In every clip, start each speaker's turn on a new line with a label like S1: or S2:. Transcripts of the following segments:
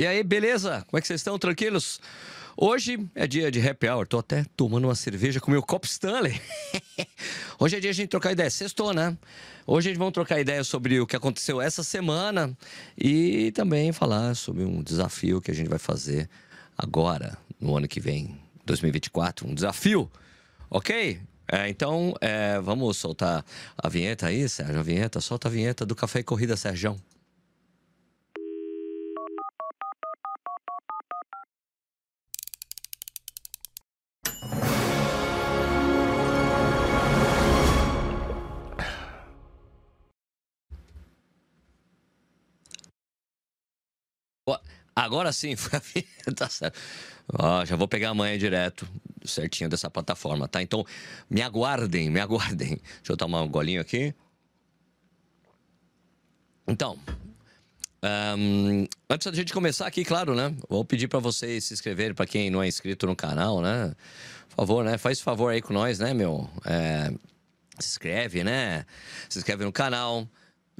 S1: E aí, beleza? Como é que vocês estão? Tranquilos? Hoje é dia de happy hour. Tô até tomando uma cerveja com meu copo Stanley. Hoje é dia de a gente trocar ideia. Sextou, né? Hoje a gente vai trocar ideia sobre o que aconteceu essa semana e também falar sobre um desafio que a gente vai fazer agora, no ano que vem, 2024. Um desafio, ok? É, então, é, vamos soltar a vinheta aí, Sérgio. A vinheta, solta a vinheta do Café e Corrida, Sérgio. Agora sim. Tá certo. Ó, já vou pegar a manhã direto, certinho dessa plataforma, tá? Então, me aguardem, me aguardem. Deixa eu tomar um golinho aqui. Então, um, antes da gente começar aqui, claro, né? Vou pedir para vocês se inscreverem, para quem não é inscrito no canal, né? Por favor, né? Faz favor aí com nós, né, meu? É, se inscreve, né? Se inscreve no canal.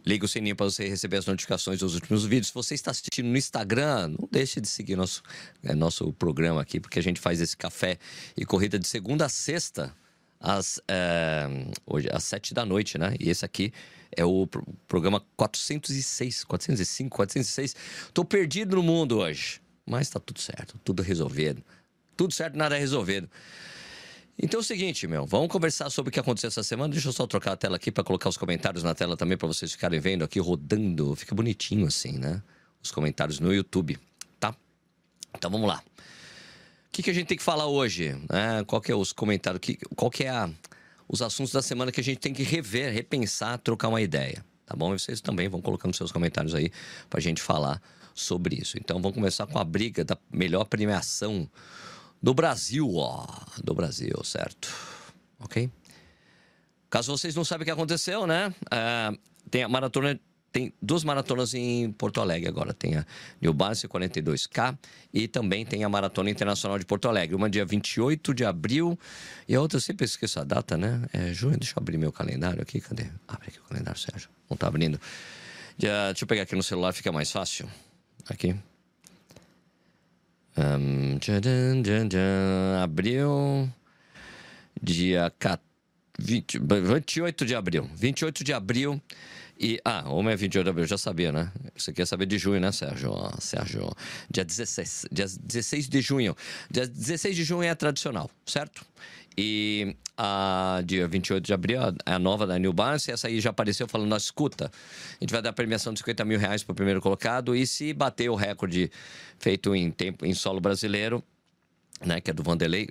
S1: Liga o sininho para você receber as notificações dos últimos vídeos. Se você está assistindo no Instagram, não deixe de seguir nosso, é, nosso programa aqui, porque a gente faz esse café e corrida de segunda a sexta, às, é, hoje, às sete da noite, né? E esse aqui é o programa 406, 405, 406. Tô perdido no mundo hoje, mas tá tudo certo, tudo resolvido. Tudo certo, nada é resolvido. Então é o seguinte, meu, vamos conversar sobre o que aconteceu essa semana. Deixa eu só trocar a tela aqui para colocar os comentários na tela também para vocês ficarem vendo aqui rodando. Fica bonitinho assim, né? Os comentários no YouTube, tá? Então vamos lá. O que, que a gente tem que falar hoje? É, qual que é os comentários? Que, qual que é a, os assuntos da semana que a gente tem que rever, repensar, trocar uma ideia, tá bom? E vocês também vão colocando seus comentários aí para a gente falar sobre isso. Então vamos começar com a briga da melhor premiação do Brasil, ó. Do Brasil, certo? Ok? Caso vocês não sabem o que aconteceu, né? É, tem a maratona. Tem duas maratonas em Porto Alegre agora. Tem a New Balance 42K e também tem a Maratona Internacional de Porto Alegre. Uma dia 28 de abril e a outra, eu sempre esqueço a data, né? É junho. Deixa eu abrir meu calendário aqui. Cadê? Abre aqui o calendário, Sérgio. Não tá abrindo. Já, deixa eu pegar aqui no celular, fica mais fácil. Aqui. Um, abril, dia 20, 28 de abril. 28 de abril. E, ah, uma é 28 de abril, já sabia, né? Você quer saber de junho, né, Sérgio? Sérgio, dia 16, dia 16 de junho. Dia 16 de junho é tradicional, certo? E a dia 28 de abril, a nova da New Balance, essa aí já apareceu falando, escuta, a gente vai dar premiação de 50 mil reais para o primeiro colocado e se bater o recorde feito em tempo em solo brasileiro, né, que é do Vanderlei,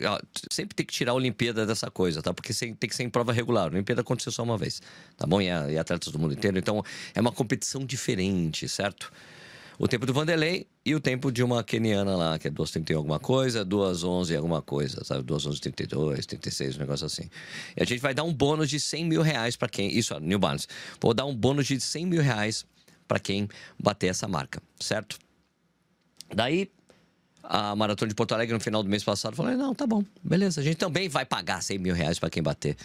S1: sempre tem que tirar a Olimpíada dessa coisa, tá? Porque tem que ser em prova regular. A Olimpíada aconteceu só uma vez, tá bom? E, e atletas do mundo inteiro. Então, é uma competição diferente, certo? O tempo do Vanderlei e o tempo de uma keniana lá, que é 2,31 alguma coisa, 2,11 alguma coisa, sabe? 2,11, 32, 36, um negócio assim. E a gente vai dar um bônus de 100 mil reais para quem. Isso, New Balance. Vou dar um bônus de 100 mil reais para quem bater essa marca, certo? Daí, a Maratona de Porto Alegre no final do mês passado, falei, não, tá bom, beleza, a gente também vai pagar 100 mil reais para quem bater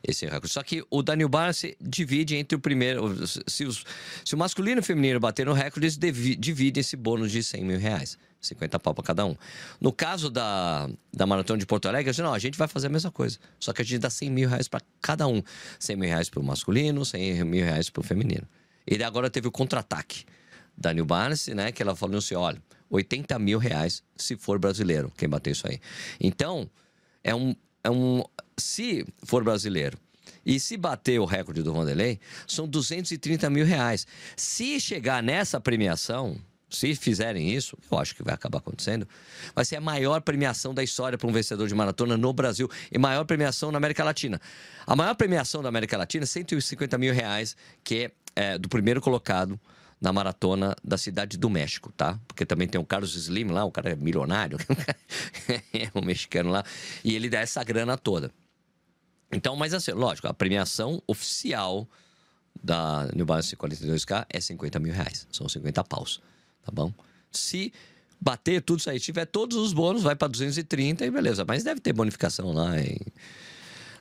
S1: esse recorde. Só que o Daniel Barnes divide entre o primeiro, se, os, se o masculino e o feminino baterem o recorde, eles dividem esse bônus de 100 mil reais. 50 pau para cada um. No caso da, da Maratona de Porto Alegre, não, a gente vai fazer a mesma coisa. Só que a gente dá 100 mil reais para cada um. 100 mil reais para o masculino, 100 mil reais para o feminino. Ele agora teve o contra-ataque da New né? Que ela falou assim: olha, 80 mil reais se for brasileiro, quem bater isso aí. Então, é um. É um se for brasileiro e se bater o recorde do Vanderlei, são 230 mil reais. Se chegar nessa premiação, se fizerem isso, eu acho que vai acabar acontecendo, vai ser a maior premiação da história para um vencedor de maratona no Brasil e maior premiação na América Latina. A maior premiação da América Latina é 150 mil reais, que é, é do primeiro colocado na maratona da cidade do México, tá? Porque também tem o Carlos Slim lá, o cara é milionário, é um mexicano lá, e ele dá essa grana toda. Então, mas assim, lógico, a premiação oficial da New Balance 42K é 50 mil reais, são 50 paus, tá bom? Se bater tudo isso aí, tiver todos os bônus, vai para 230 e beleza, mas deve ter bonificação lá em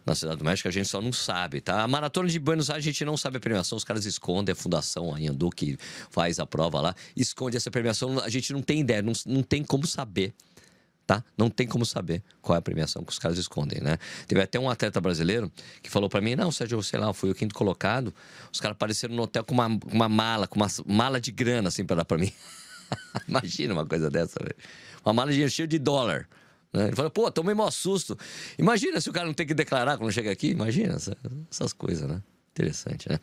S1: na Cidade do México, a gente só não sabe, tá? A Maratona de Buenos Aires, a gente não sabe a premiação, os caras escondem, a Fundação Anhandu, que faz a prova lá, esconde essa premiação, a gente não tem ideia, não, não tem como saber. Tá? Não tem como saber qual é a premiação que os caras escondem, né? Teve até um atleta brasileiro que falou para mim: Não, Sérgio, sei lá, fui o quinto colocado. Os caras apareceram no hotel com uma, uma mala, com uma mala de grana, assim, para dar pra mim. Imagina uma coisa dessa, velho. Uma mala de dinheiro cheia de dólar. Né? Ele falou, pô, tomei maior susto. Imagina se o cara não tem que declarar quando chega aqui. Imagina essa, essas coisas, né? Interessante, né?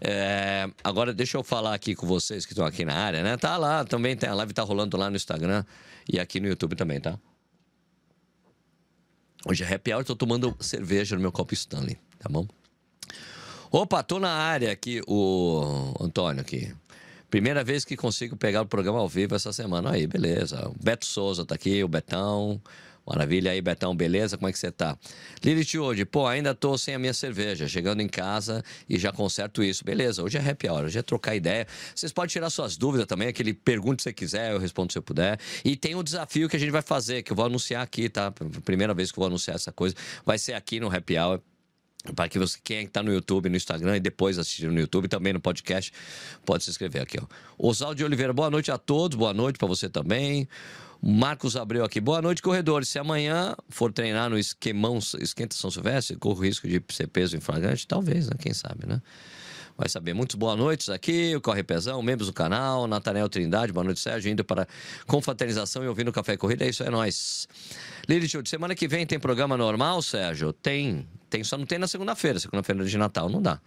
S1: É, agora, deixa eu falar aqui com vocês que estão aqui na área, né? Tá lá, também tem a live tá rolando lá no Instagram e aqui no YouTube também, tá? Hoje é happy hour, tô tomando cerveja no meu copo Stanley, tá bom? Opa, tô na área aqui, o Antônio aqui. Primeira vez que consigo pegar o programa ao vivo essa semana. Aí, beleza. O Beto Souza tá aqui, o Betão. Maravilha aí, Betão, beleza? Como é que você tá? Lilith hoje, pô, ainda tô sem a minha cerveja, chegando em casa e já conserto isso. Beleza, hoje é happy hour, hoje é trocar ideia. Vocês podem tirar suas dúvidas também, aquele pergunta se você quiser, eu respondo se eu puder. E tem um desafio que a gente vai fazer, que eu vou anunciar aqui, tá? Primeira vez que eu vou anunciar essa coisa, vai ser aqui no happy hour para que você, quem está no YouTube, no Instagram e depois assistir no YouTube, também no podcast, pode se inscrever aqui. Ó. De Oliveira, boa noite a todos, boa noite para você também. Marcos Abreu aqui, boa noite, corredores. Se amanhã for treinar no esquemão, esquenta São Silvestre, corro risco de ser peso em flagrante? Talvez, né? Quem sabe, né? Vai saber. Muitos boa noites aqui, o Corre Pezão, membros do canal, Nathaniel Trindade, boa noite, Sérgio, indo para confraternização e ouvindo Café Corrida, é isso, é nóis. Lilith, semana que vem tem programa normal, Sérgio? Tem, tem, só não tem na segunda-feira, segunda-feira de Natal, não dá.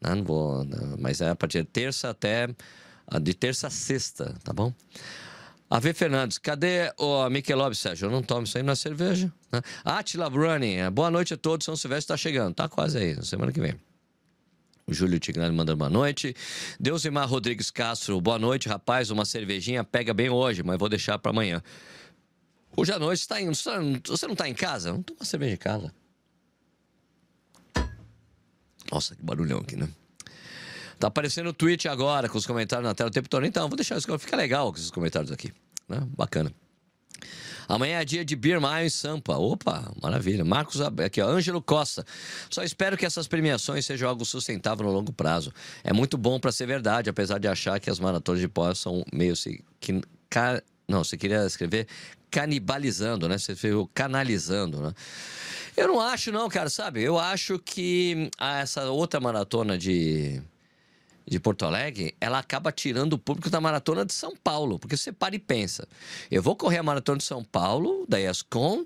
S1: Não, não vou, não, mas é a partir de terça até, de terça a sexta, tá bom? A.V. Fernandes, cadê o Michelob, Sérgio? Eu não tomo isso aí na cerveja. Né? Atila Running, boa noite a todos. São Silvestre está chegando. Tá quase aí, semana que vem. O Júlio Tigrani mandando boa noite. Deusimar Rodrigues Castro, boa noite, rapaz. Uma cervejinha pega bem hoje, mas vou deixar para amanhã. Hoje à noite está indo. Você não está em casa? Não toma cerveja em casa. Nossa, que barulhão aqui, né? Tá aparecendo o tweet agora com os comentários na tela o tempo todo. Então, vou deixar isso. Fica legal com esses comentários aqui. Né? Bacana. Amanhã é dia de Beer Mile em Sampa. Opa, maravilha. Marcos, aqui, ó, Ângelo Costa. Só espero que essas premiações sejam algo sustentável no longo prazo. É muito bom para ser verdade, apesar de achar que as maratonas de pós são meio. Que, ca, não, você queria escrever canibalizando, né? Você fez canalizando, né? Eu não acho, não, cara, sabe? Eu acho que essa outra maratona de de Porto Alegre, ela acaba tirando o público da maratona de São Paulo. Porque você para e pensa. Eu vou correr a maratona de São Paulo, da ESCOM,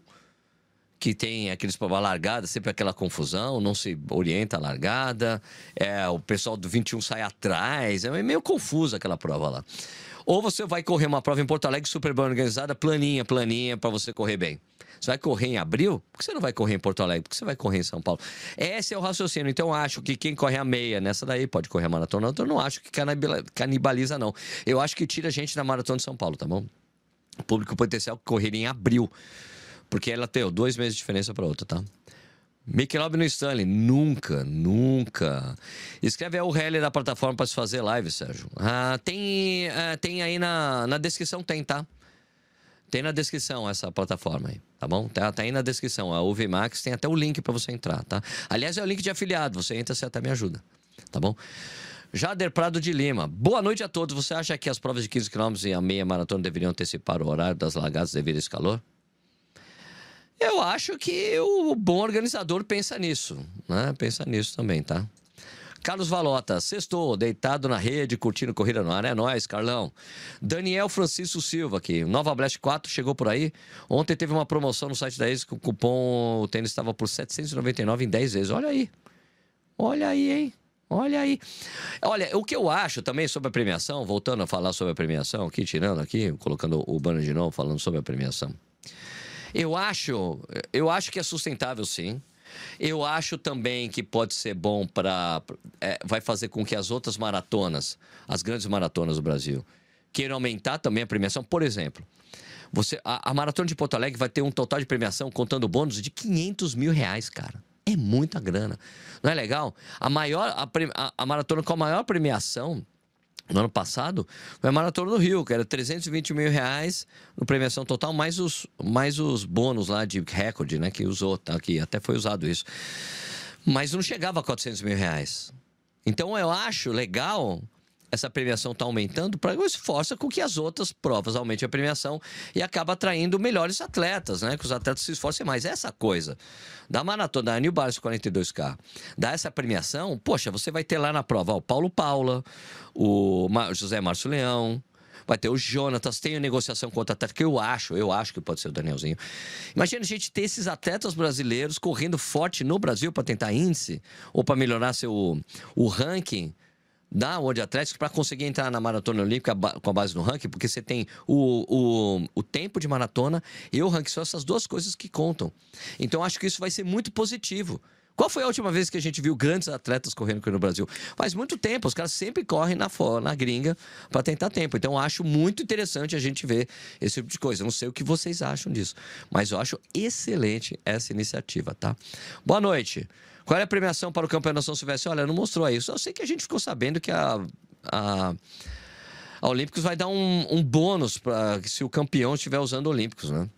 S1: que tem aqueles para largada, sempre aquela confusão, não se orienta a largada, é, o pessoal do 21 sai atrás, é meio confusa aquela prova lá. Ou você vai correr uma prova em Porto Alegre super bem organizada, planinha, planinha, para você correr bem. Você vai correr em abril? Por que você não vai correr em Porto Alegre? Por que você vai correr em São Paulo? Esse é o raciocínio. Então, acho que quem corre a meia nessa daí pode correr a maratona. Eu não acho que canibaliza, não. Eu acho que tira a gente da maratona de São Paulo, tá bom? O público potencial correria em abril. Porque ela tem dois meses de diferença para outra, tá? Michelob no Stanley, nunca, nunca. Escreve a URL da plataforma para se fazer live, Sérgio. Ah, tem, ah, tem aí na, na descrição, tem, tá? Tem na descrição essa plataforma aí, tá bom? Tá, tá aí na descrição. A UVMax tem até o link para você entrar, tá? Aliás, é o link de afiliado. Você entra, você até me ajuda, tá bom? Jader Prado de Lima. Boa noite a todos. Você acha que as provas de 15 km e a meia maratona deveriam antecipar o horário das largadas devido a esse calor? Eu acho que o bom organizador pensa nisso, né? Pensa nisso também, tá? Carlos Valota, sextou, deitado na rede, curtindo Corrida no Ar. É nóis, Carlão. Daniel Francisco Silva aqui. Nova Blast 4 chegou por aí. Ontem teve uma promoção no site da Ex que o cupom o tênis estava por 799 em 10 vezes. Olha aí. Olha aí, hein? Olha aí. Olha, o que eu acho também sobre a premiação, voltando a falar sobre a premiação, aqui, tirando aqui, colocando o banner de novo, falando sobre a premiação. Eu acho, eu acho que é sustentável, sim. Eu acho também que pode ser bom para. É, vai fazer com que as outras maratonas, as grandes maratonas do Brasil, queiram aumentar também a premiação. Por exemplo, você, a, a maratona de Porto Alegre vai ter um total de premiação, contando bônus, de 500 mil reais, cara. É muita grana. Não é legal? A maior a, a, a maratona com a maior premiação No ano passado, foi a Maratona do Rio, que era 320 mil reais no premiação total, mais os, mais os bônus lá de recorde, né? Que usou, tá aqui, até foi usado isso. Mas não chegava a 400 mil reais. Então eu acho legal essa premiação está aumentando, para isso força com que as outras provas aumentem a premiação e acaba atraindo melhores atletas, né? Que os atletas se esforcem mais. Essa coisa da maratona, da New Balance 42K, dá essa premiação, poxa, você vai ter lá na prova ó, o Paulo Paula, o José Márcio Leão, vai ter o Jonatas, tem negociação com outro atleta, que eu acho, eu acho que pode ser o Danielzinho. Imagina a gente ter esses atletas brasileiros correndo forte no Brasil para tentar índice ou para melhorar seu o ranking da World Athletics para conseguir entrar na maratona olímpica com a base no ranking, porque você tem o, o, o tempo de maratona e o ranking, são essas duas coisas que contam. Então acho que isso vai ser muito positivo. Qual foi a última vez que a gente viu grandes atletas correndo aqui no Brasil? Faz muito tempo, os caras sempre correm na, na gringa para tentar tempo. Então, acho muito interessante a gente ver esse tipo de coisa. Não sei o que vocês acham disso, mas eu acho excelente essa iniciativa, tá? Boa noite. Qual é a premiação para o campeão da São Silvestre? Olha, não mostrou aí. Só sei que a gente ficou sabendo que a, a, a Olímpicos vai dar um, um bônus para se o campeão estiver usando Olímpicos, né?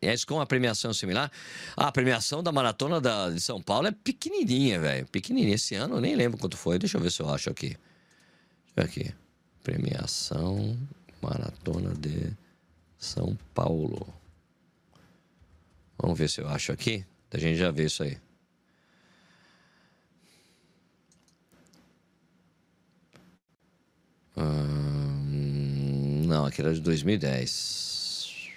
S1: E é isso com a premiação similar. Ah, a premiação da maratona da, de São Paulo é pequenininha, velho. Pequenininha. Esse ano eu nem lembro quanto foi. Deixa eu ver se eu acho aqui. Deixa eu ver aqui. Premiação Maratona de São Paulo. Vamos ver se eu acho aqui. A gente já vê isso aí. Hum, não, aquele era de 2010.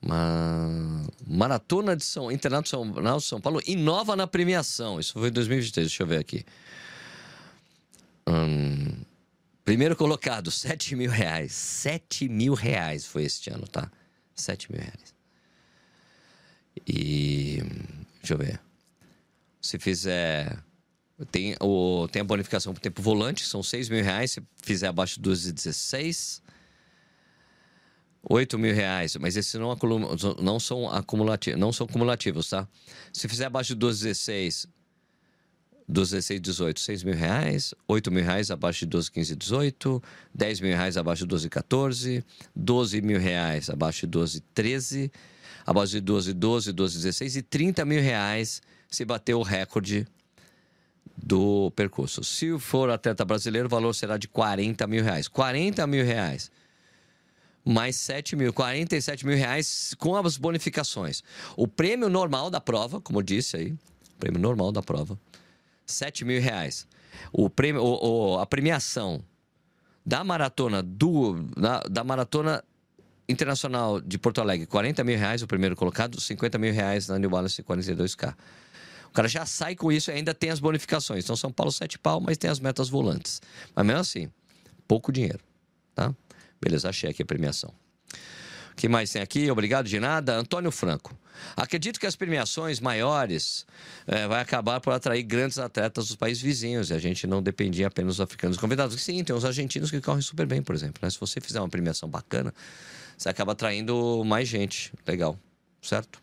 S1: Uma Maratona de São Internacional de São Paulo inova na premiação. Isso foi em 2023, deixa eu ver aqui. Hum, primeiro colocado, 7 mil reais. 7 mil reais foi este ano, tá? 7 mil reais. E. Deixa eu ver. Se fizer. Tem, o, tem a bonificação por tempo volante, são 6 mil reais. Se fizer abaixo de 12,16. 8 mil reais, mas esses não, não, são acumulativos, não são cumulativos, tá? Se fizer abaixo de 12,16, 12, 18, 6 mil reais, 8 mil reais abaixo de 12, 15, 18, 10 mil reais abaixo de 12, 14, 12 mil reais abaixo de 12, 13, a base de 12, 12, 12, 16 e 30 mil reais se bater o recorde do percurso. Se for atleta brasileiro, o valor será de 40 mil reais. 40 mil reais. Mais 7 mil, 47 mil reais com as bonificações. O prêmio normal da prova, como eu disse aí, prêmio normal da prova, 7 mil reais. O prêmio, o, o, a premiação da maratona do da, da maratona Internacional de Porto Alegre, 40 mil reais o primeiro colocado, 50 mil reais na New Balance 42K. O cara já sai com isso e ainda tem as bonificações. Então, São Paulo, 7 pau, mas tem as metas volantes. Mas mesmo assim, pouco dinheiro, tá? Beleza, achei aqui a premiação. O que mais tem aqui? Obrigado de nada. Antônio Franco. Acredito que as premiações maiores é, vai acabar por atrair grandes atletas dos países vizinhos e a gente não dependia apenas dos africanos convidados. Sim, tem os argentinos que correm super bem, por exemplo. Né? Se você fizer uma premiação bacana, você acaba atraindo mais gente. Legal, certo?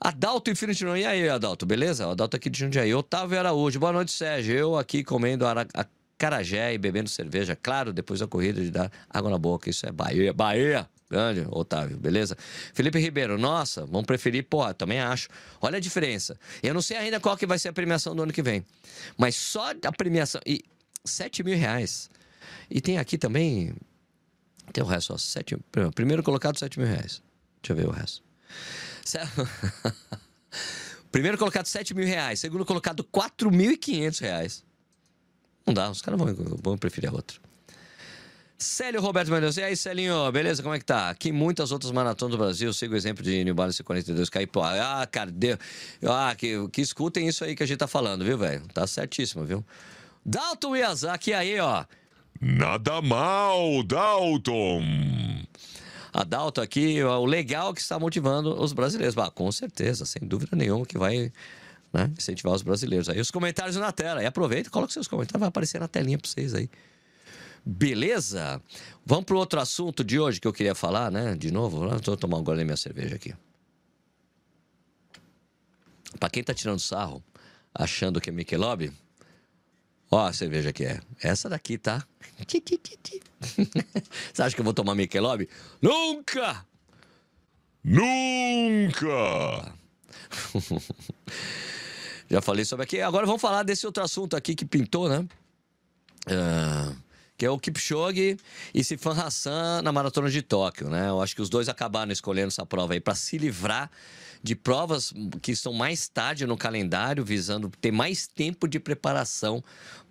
S1: Adalto Infinity. E aí, Adalto, beleza? Adalto aqui de Jundiaí. Otávio Araújo. Boa noite, Sérgio. Eu aqui comendo a carajé e bebendo cerveja. Claro, depois da corrida de dar água na boca. Isso é Bahia. Bahia! Grande, Otávio, beleza? Felipe Ribeiro, nossa, vamos preferir, pô, também acho. Olha a diferença. Eu não sei ainda qual que vai ser a premiação do ano que vem. Mas só a premiação. E 7 mil reais. E tem aqui também tem o resto, ó. Sete, primeiro colocado, 7 mil reais. Deixa eu ver o resto. primeiro colocado, 7 mil reais. Segundo colocado, 4.500 reais. Não dá, os caras vão, vão preferir a outra. Célio Roberto Mendes. E aí, Celinho, beleza? Como é que tá? Aqui muitas outras maratonas do Brasil. Sigo o exemplo de New Balance 42 Caipó. Ah, cara, deu. Ah, que, que escutem isso aí que a gente tá falando, viu, velho? Tá certíssimo, viu? Dalton Miyazaki aí, ó.
S2: Nada mal, Dalton.
S1: A Dalton aqui, o legal que está motivando os brasileiros. Bah, com certeza, sem dúvida nenhuma que vai né, incentivar os brasileiros. Aí os comentários na tela. E aproveita e coloca seus comentários, vai aparecer na telinha para vocês aí. Beleza? Vamos para o outro assunto de hoje que eu queria falar, né? De novo, estou tomando agora minha cerveja aqui. Para quem está tirando sarro, achando que é Michelob, Ó, a cerveja que é. Essa daqui, tá? Você acha que eu vou tomar Michelob? Nunca!
S2: Nunca!
S1: Já falei sobre aqui. Agora vamos falar desse outro assunto aqui que pintou, né? Ah, que é o Kipchoge e Sifan Hassan na Maratona de Tóquio, né? Eu acho que os dois acabaram escolhendo essa prova aí para se livrar de provas que estão mais tarde no calendário, visando ter mais tempo de preparação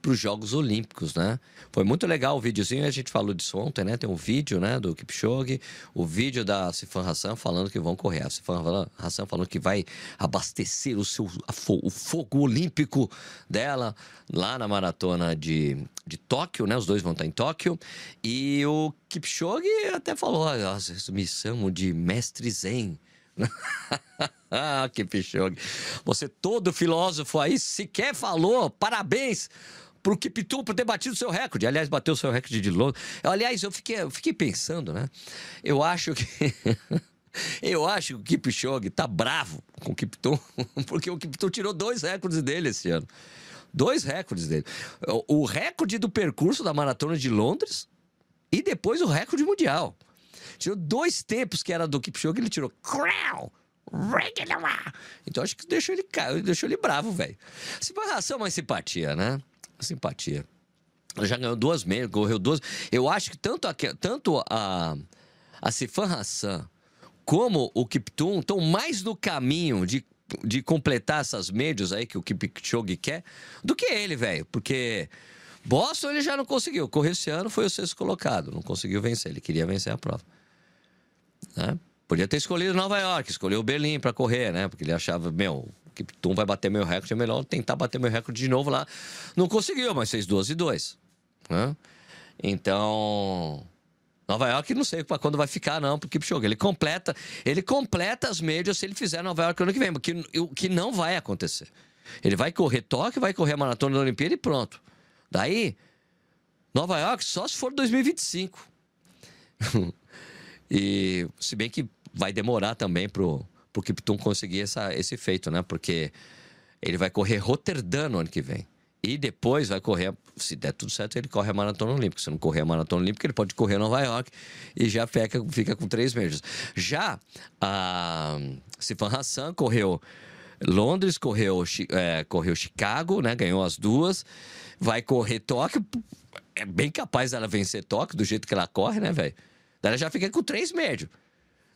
S1: para os Jogos Olímpicos, né? Foi muito legal o videozinho, a gente falou disso ontem, né? Tem um vídeo, né, do Kipchoge, o vídeo da Sifan Hassan falando que vão correr. A Sifan Hassan falando que vai abastecer o seu o fogo olímpico dela lá na maratona de, de Tóquio, né? Os dois vão estar em Tóquio. E o Kipchoge até falou, ah, me chamam de mestre zen. ah, que pichogue. Você todo filósofo aí sequer falou parabéns pro Kiptum por ter batido o seu recorde. Aliás, bateu o seu recorde de Londres. Aliás, eu fiquei, eu fiquei pensando, né? Eu acho que... Eu acho que o Kipchoge tá bravo com o Kiptum, porque o Kiptum tirou dois recordes dele esse ano. Dois recordes dele. O recorde do percurso da maratona de Londres e depois o recorde mundial. Tirou dois tempos que era do Kipchoge, ele tirou. Então acho que deixou ele, deixou ele bravo, velho. Separação, mas simpatia, né? Simpatia. Ele já ganhou duas meias, correu duas. Eu acho que tanto a, tanto a, a Sifan Hassan como o Kiptum estão mais no caminho de, de completar essas médias aí que o Kipchoge quer do que ele, velho. Porque Boston ele já não conseguiu. Correr esse ano foi o sexto colocado. Não conseguiu vencer. Ele queria vencer a prova. Né? Podia ter escolhido Nova York, escolheu Berlim para correr, né? Porque ele achava, meu, que Tum vai bater meu recorde, é melhor tentar bater meu recorde de novo lá. Não conseguiu, mas fez 12 e 2. Né? Então, Nova York não sei para quando vai ficar não, porque Kipchoge, ele completa, ele completa as médias se ele fizer Nova York ano que vem, o que não vai acontecer. Ele vai correr Tóquio, vai correr a maratona da Olimpíada e pronto. Daí, Nova York só se for 2025. E se bem que vai demorar também pro, pro Kiptum conseguir essa, esse feito, né? Porque ele vai correr Roterdã no ano que vem. E depois vai correr, se der tudo certo, ele corre a Maratona Olímpica. Se não correr a Maratona Olímpica, ele pode correr Nova York e já fica, fica com três meses. Já a Sifan Hassan correu Londres, correu, é, correu Chicago, né? Ganhou as duas. Vai correr Tóquio. É bem capaz dela vencer Tóquio do jeito que ela corre, né, velho? Ela já fica com três médios.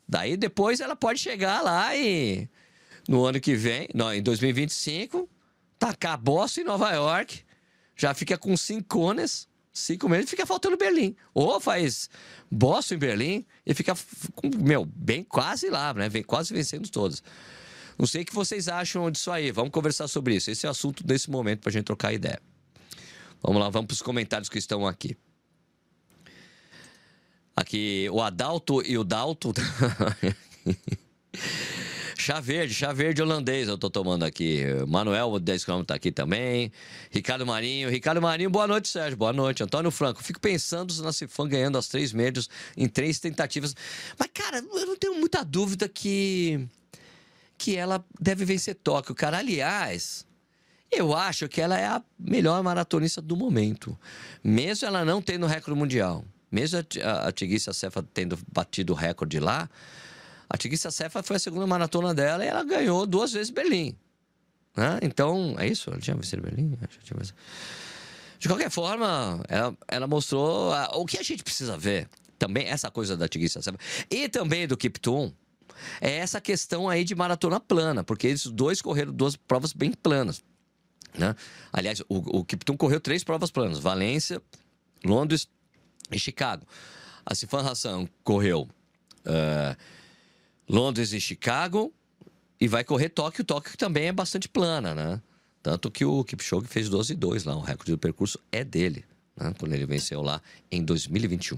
S1: Daí depois ela pode chegar lá e no ano que vem, não, em 2025, tacar Boston em Nova York, já fica com cinco cones, cinco meses, fica faltando Berlim. Ou faz Boston em Berlim e fica, meu, bem quase lá, né? Vem quase vencendo todos. Não sei o que vocês acham disso aí. Vamos conversar sobre isso. Esse é o assunto desse momento para a gente trocar ideia. Vamos lá, vamos para os comentários que estão aqui. Aqui, o Adalto e o Dalto. chá verde, chá verde holandês eu tô tomando aqui. Manuel, 10 km tá aqui também. Ricardo Marinho. Ricardo Marinho, boa noite, Sérgio. Boa noite. Antônio Franco. Fico pensando na Cifan ganhando as três médios em três tentativas. Mas, cara, eu não tenho muita dúvida que. que ela deve vencer Tóquio, cara. Aliás. Eu acho que ela é a melhor maratonista do momento. Mesmo ela não tendo recorde mundial. Mesmo a, a Cefa tendo batido o recorde lá, a Tigícia Cefa foi a segunda maratona dela e ela ganhou duas vezes Berlim. Né? Então, é isso? Ela tinha vencido Berlim? De qualquer forma, ela, ela mostrou a, o que a gente precisa ver. Também essa coisa da Tigícia Cefa. E também do Kiptum. É essa questão aí de maratona plana, porque eles dois correram duas provas bem planas. Né? Aliás, o, o Kiptum correu três provas planas: Valência, Londres em Chicago. A Sifan Hassan correu uh, Londres e Chicago e vai correr Tóquio. Tóquio também é bastante plana, né? Tanto que o Kipchoge fez 12 e 2 lá. O recorde do percurso é dele, né? quando ele venceu lá em 2021.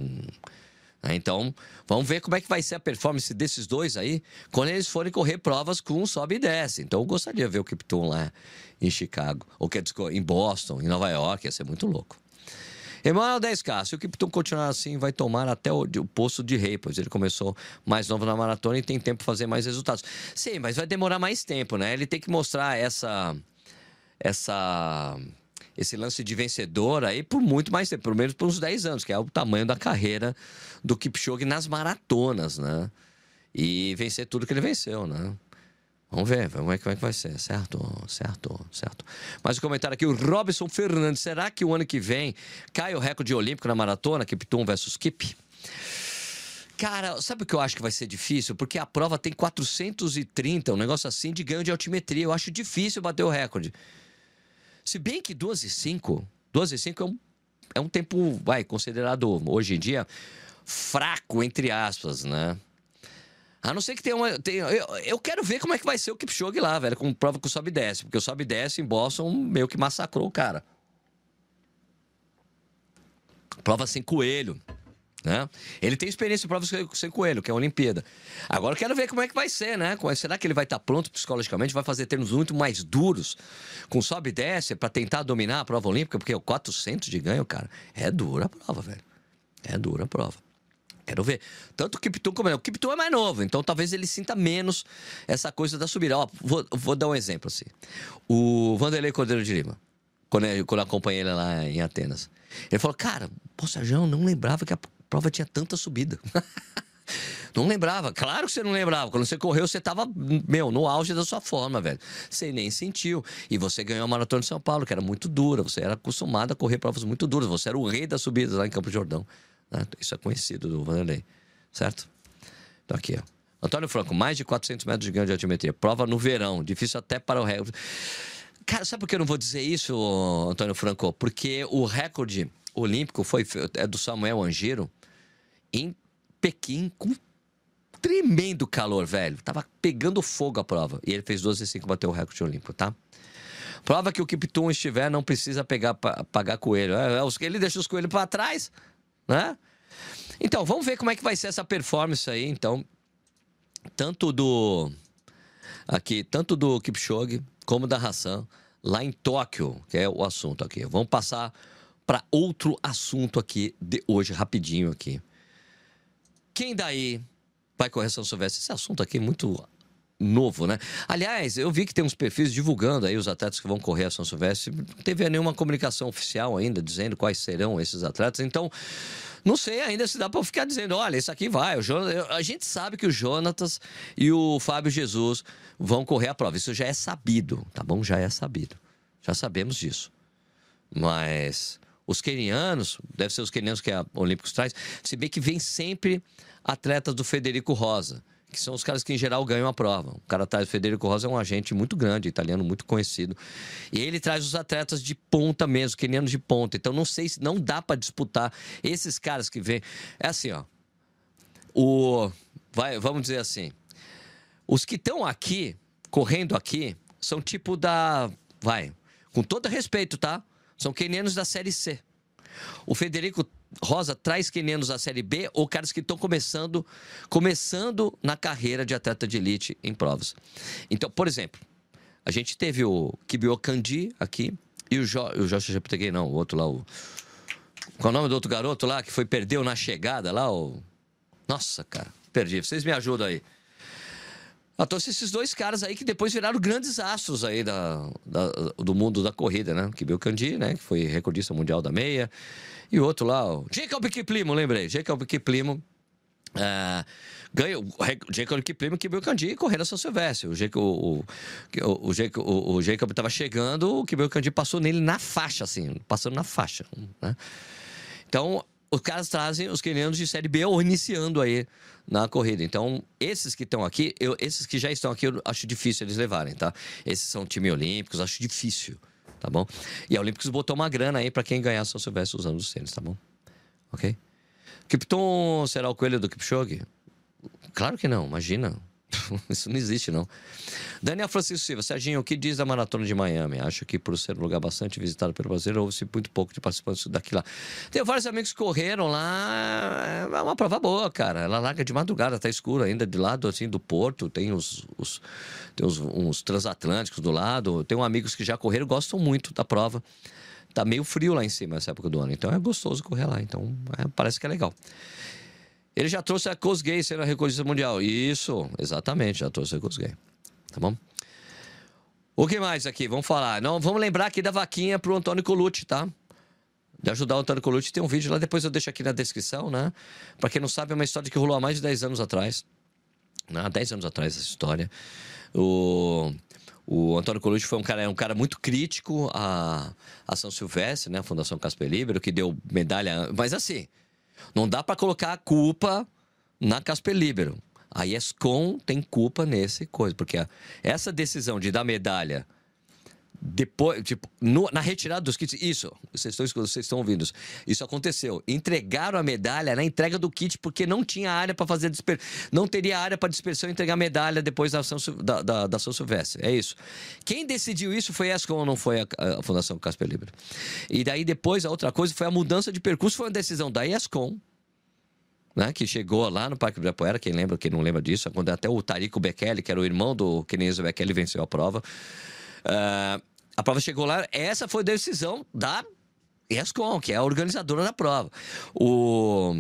S1: Né? Então, vamos ver como é que vai ser a performance desses dois aí quando eles forem correr provas com sobe e desce. Então, eu gostaria de ver o Kipton lá em Chicago, ou quer dizer, em Boston, em Nova York, ia ser muito louco. Emanuel 10K, se o Kipton continuar assim, vai tomar até o, o posto de rei, pois ele começou mais novo na maratona e tem tempo para fazer mais resultados. Sim, mas vai demorar mais tempo, né? Ele tem que mostrar essa. essa esse lance de vencedor aí por muito mais tempo, pelo menos por uns 10 anos, que é o tamanho da carreira do Kipchoge nas maratonas, né? E vencer tudo que ele venceu, né? Vamos ver, vamos ver como é que vai ser. Certo, certo, certo. Mais um comentário aqui, o Robson Fernandes. Será que o ano que vem cai o recorde olímpico na maratona, Kipton versus Kip? Cara, sabe o que eu acho que vai ser difícil? Porque a prova tem 430, um negócio assim, de ganho de altimetria. Eu acho difícil bater o recorde. Se bem que 12 e 5, 12 e 5 é um, é um tempo, vai, considerado hoje em dia fraco, entre aspas, né? A não ser que tenha uma. Tenha, eu, eu, quero ver como é que vai ser o Kipchoge lá, velho, com prova com o sobe e desce. Porque o sobe e desce em Boston meio que massacrou o cara. Prova sem coelho. Né? Ele tem experiência em provas sem coelho, que é a Olimpíada. Agora eu quero ver como é que vai ser, né? Será que ele vai estar pronto psicologicamente? Vai fazer termos muito mais duros, com sobe e desce, para tentar dominar a prova olímpica? Porque o 400 de ganho, cara, é dura a prova, velho. É dura a prova. Quero ver. Tanto o Kipton como o Kipton é mais novo, então talvez ele sinta menos essa coisa da subida. Ó, vou, vou dar um exemplo assim. O Vanderlei Cordeiro de Lima, quando eu, quando eu acompanhei ele lá em Atenas, ele falou: Cara, pô, Sérgio, não lembrava que a prova tinha tanta subida. Não lembrava. Claro que você não lembrava. Quando você correu, você tava, meu, no auge da sua forma, velho. Você nem sentiu. E você ganhou a Maratona de São Paulo, que era muito dura. Você era acostumado a correr provas muito duras. Você era o rei das subidas lá em Campo Jordão. Né? Isso é conhecido do Vanderlei. Certo? Então aqui, ó. Antônio Franco, mais de 400 metros de ganho de altimetria. Prova no verão. Difícil até para o recorde. Cara, sabe por que eu não vou dizer isso, Antônio Franco? Porque o recorde olímpico foi é do Samuel Angiro em Pequim com tremendo calor, velho. Tava pegando fogo a prova. E ele fez 12,5 bateu o recorde olímpico, tá? Prova que o Kiptum estiver, não precisa pegar, pagar coelho. É, é ele deixa os coelhos para trás, né? Então, vamos ver como é que vai ser essa performance aí, então. Tanto do. Aqui, tanto do Kipchoge como da Hassan, lá em Tóquio, que é o assunto aqui. Vamos passar para outro assunto aqui de hoje, rapidinho aqui. Quem daí vai correr São Silvestre? Esse assunto aqui é muito novo, né? Aliás, eu vi que tem uns perfis divulgando aí os atletas que vão correr a São Silvestre. Não teve nenhuma comunicação oficial ainda dizendo quais serão esses atletas. Então, não sei ainda se dá para ficar dizendo, olha, esse aqui vai. O Jonas, a gente sabe que o Jonatas e o Fábio Jesus vão correr a prova. Isso já é sabido, tá bom? Já é sabido. Já sabemos disso. Mas os quenianos, deve ser os quenianos que a Olímpicos traz, se bem que vem sempre atletas do Federico Rosa, que são os caras que em geral ganham a prova. O cara traz o Federico Rosa é um agente muito grande, italiano muito conhecido. E ele traz os atletas de ponta mesmo, quenianos de ponta. Então não sei se não dá para disputar esses caras que vêm. É assim, ó. O vai, vamos dizer assim, os que estão aqui, correndo aqui, são tipo da, vai, com todo respeito, tá? São quenianos da Série C. O Federico Rosa traz quenianos da Série B ou caras que estão começando, começando na carreira de atleta de elite em provas. Então, por exemplo, a gente teve o Kibio Kandi aqui e o, jo, o Jorge Chapteguei, não, o outro lá, o... Qual é o nome do outro garoto lá que foi perdeu na chegada lá? O... Nossa, cara, perdi. Vocês me ajudam aí. Eu trouxe esses dois caras aí que depois viraram grandes astros aí da, da do mundo da corrida, né? Que Kandi, né? Que foi recordista mundial da meia. E outro lá, o Jacob Kiplimo, lembrei. Jacob Kiplimo. É, ganhou o Jacob Kiplimo que Kandi correndo a São Silvestre. O Jacob, o, o, o, o, Jacob tava chegando, o Kandi passou nele na faixa, assim, passando na faixa. Né? Então, os caras trazem os quenianos de Série B ou iniciando aí na corrida. Então, esses que estão aqui, eu, esses que já estão aqui, eu acho difícil eles levarem, tá? Esses são time olímpicos, acho difícil, tá bom? E a Olímpicos botou uma grana aí para quem ganhar São Silvestre usando os tênis, tá bom? Ok? Kipton será o coelho do Kipchoge? Claro que não, imagina. Isso não existe, não. Daniel Francisco Silva, Serginho, o que diz da maratona de Miami? Acho que por ser um lugar bastante visitado pelo brasileiro, houve-se muito pouco de participantes daqui lá. Tem vários amigos que correram lá, é uma prova boa, cara. Ela larga de madrugada, tá escuro ainda, de lado assim do porto, tem os, os tem uns, transatlânticos do lado. Tem amigos que já correram, gostam muito da prova. Tá meio frio lá em cima nessa época do ano, então é gostoso correr lá. Então é, parece que é legal. Ele já trouxe a Cosgay sendo a recordista mundial. Isso, exatamente, já trouxe a Cosgay. Tá bom? O que mais aqui? Vamos falar. Não, vamos lembrar aqui da vaquinha pro Antônio Colucci, tá? De ajudar o Antônio Colucci. Tem um vídeo lá, depois eu deixo aqui na descrição, né? Pra quem não sabe, é uma história que rolou há mais de 10 anos atrás. Né? Há 10 anos atrás essa história. O, o Antônio Colucci foi um cara, é um cara muito crítico à, à São Silvestre, né? A Fundação Casper Libero, que deu medalha. Mas assim, não dá para colocar a culpa na Casper Libero. A ESCOM tem culpa nesse coisa, porque essa decisão de dar medalha depois, tipo, no, na retirada dos kits, isso, vocês estão, vocês estão ouvindo isso, aconteceu. Entregaram a medalha na entrega do kit porque não tinha área para fazer dispersão, não teria área para dispersão e entregar medalha depois da São, da, da, da São Silvestre. É isso. Quem decidiu isso foi a ESCOM ou não foi a, a Fundação Casper Libero? E daí depois a outra coisa foi a mudança de percurso, foi uma decisão da ESCOM, né, que chegou lá no Parque Ibirapuera, quem lembra, quem não lembra disso, quando até o Tarico Bekele, que era o irmão do Kenenzo Bekele, venceu a prova. Uh, a prova chegou lá, essa foi a decisão da ESCOM, que é a organizadora da prova. O.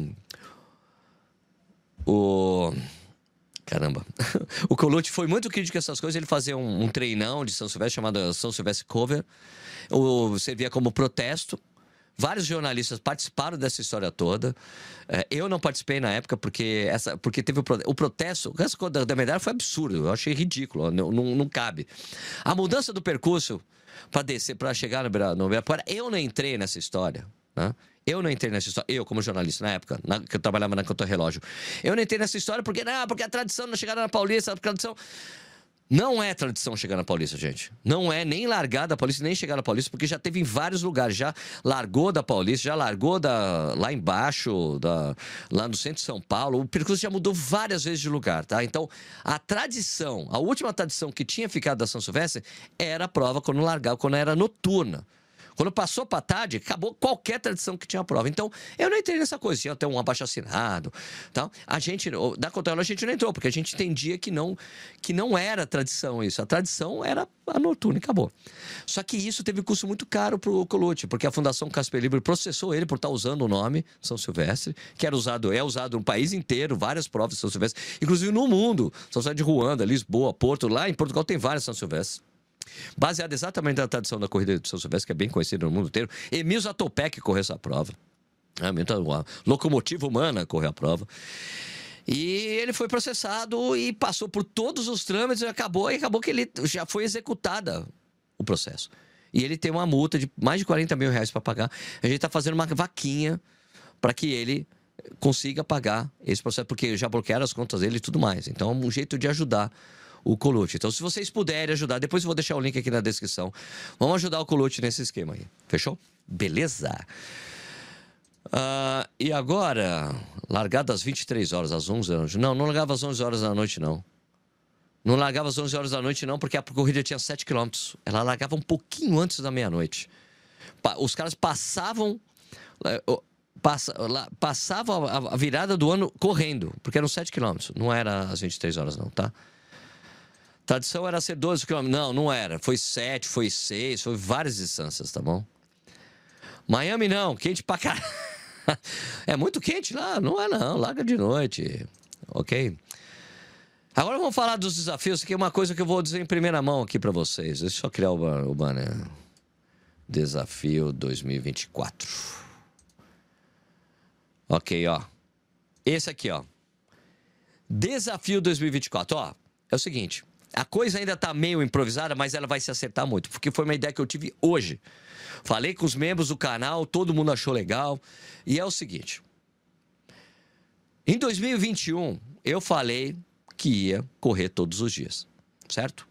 S1: O. Caramba. o Colucci foi muito crítico a essas coisas. Ele fazia um, um treinão de São Silvestre chamado São Silvestre Cover. O, servia como protesto. Vários jornalistas participaram dessa história toda. É, eu não participei na época porque, essa, porque teve o, o protesto. Essa coisa da medalha foi absurdo. Eu achei ridículo. Não, não, não cabe. A mudança do percurso para descer, para chegar no, no Ibirapuera, eu não entrei nessa história. Né? Eu não entrei nessa história, eu como jornalista na época, na, que eu trabalhava na Conta Relógio. Eu não entrei nessa história porque, não, porque a tradição não chegar na Paulista, a tradição. Não é tradição chegar na Paulista, gente. Não é nem largar da Paulista, nem chegar na Paulista, porque já teve em vários lugares. Já largou da Paulista, já largou da, lá embaixo, da, lá no centro de São Paulo. O percurso já mudou várias vezes de lugar, tá? Então, a tradição, a última tradição que tinha ficado da São Silvestre era a prova quando largava, quando era noturna. Quando passou para tarde, acabou qualquer tradição que tinha prova. Então, eu não entrei nessa coisa, tinha até um abaixo assinado. Tá? A gente, da Controle, a gente não entrou, porque a gente entendia que não, que não era tradição isso. A tradição era a noturna e acabou. Só que isso teve custo muito caro para o Colucci, porque a Fundação Casper Libre processou ele por estar tá usando o nome São Silvestre, que era usado, é usado no país inteiro, várias provas de São Silvestre, inclusive no mundo. São Silvestre de Ruanda, Lisboa, Porto, lá em Portugal tem várias São Silvestres baseado exatamente na tradição da corrida de São Silvestre, que é bem conhecida no mundo inteiro. Emil Zatopek correu essa prova. A locomotiva humana correu a prova. E ele foi processado e passou por todos os trâmites e acabou, e acabou que ele já foi executada o processo. E ele tem uma multa de mais de 40 mil reais para pagar. A gente está fazendo uma vaquinha para que ele consiga pagar esse processo, porque já bloquearam as contas dele e tudo mais. Então é um jeito de ajudar o Colute. Então, se vocês puderem ajudar, depois eu vou deixar o link aqui na descrição. Vamos ajudar o Colute nesse esquema aí. Fechou? Beleza? Uh, e agora, largada às 23 horas, às 11 da noite. Não, não largava às 11 horas da noite, não. Não largava às 11 horas da noite, não, porque a corrida tinha 7 km. Ela largava um pouquinho antes da meia-noite. Os caras passavam. Passa, passavam a virada do ano correndo, porque eram 7 km. Não era às 23 horas, não, tá? Tradição era ser 12 quilômetros. Não, não era. Foi 7, foi 6, foi várias distâncias, tá bom? Miami não, quente pra caralho. É muito quente lá? Não é não, larga de noite. Ok? Agora vamos falar dos desafios, que é uma coisa que eu vou dizer em primeira mão aqui para vocês. Deixa eu só criar o, o banner. Desafio 2024. Ok, ó. Esse aqui, ó. Desafio 2024. Ó, é o seguinte. A coisa ainda está meio improvisada, mas ela vai se acertar muito, porque foi uma ideia que eu tive hoje. Falei com os membros do canal, todo mundo achou legal. E é o seguinte: em 2021, eu falei que ia correr todos os dias, certo?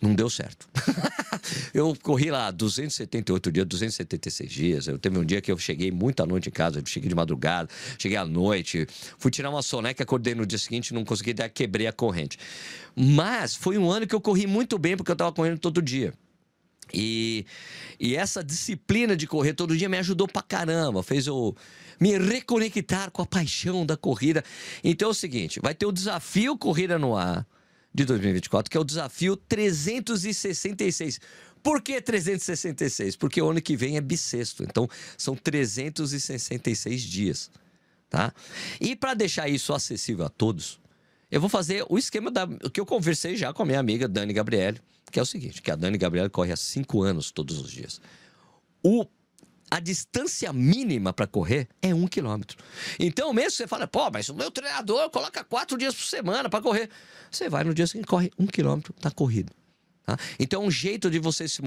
S1: Não deu certo. eu corri lá 278 dias, 276 dias. Eu teve um dia que eu cheguei muita noite em casa, cheguei de madrugada, cheguei à noite, fui tirar uma soneca, acordei no dia seguinte, não consegui, daí quebrei a corrente. Mas foi um ano que eu corri muito bem porque eu estava correndo todo dia. E, e essa disciplina de correr todo dia me ajudou pra caramba, fez eu me reconectar com a paixão da corrida. Então é o seguinte: vai ter o desafio Corrida no Ar de 2024, que é o desafio 366. Por que 366? Porque o ano que vem é bissexto, então são 366 dias, tá? E para deixar isso acessível a todos, eu vou fazer o esquema da, que eu conversei já com a minha amiga Dani Gabriele, que é o seguinte, que a Dani Gabriele corre há cinco anos todos os dias. O a distância mínima para correr é um quilômetro. Então, mesmo você fala, pô, mas o meu treinador coloca quatro dias por semana para correr. Você vai no dia seguinte, corre um quilômetro, tá corrido. Tá? Então, é um jeito de você se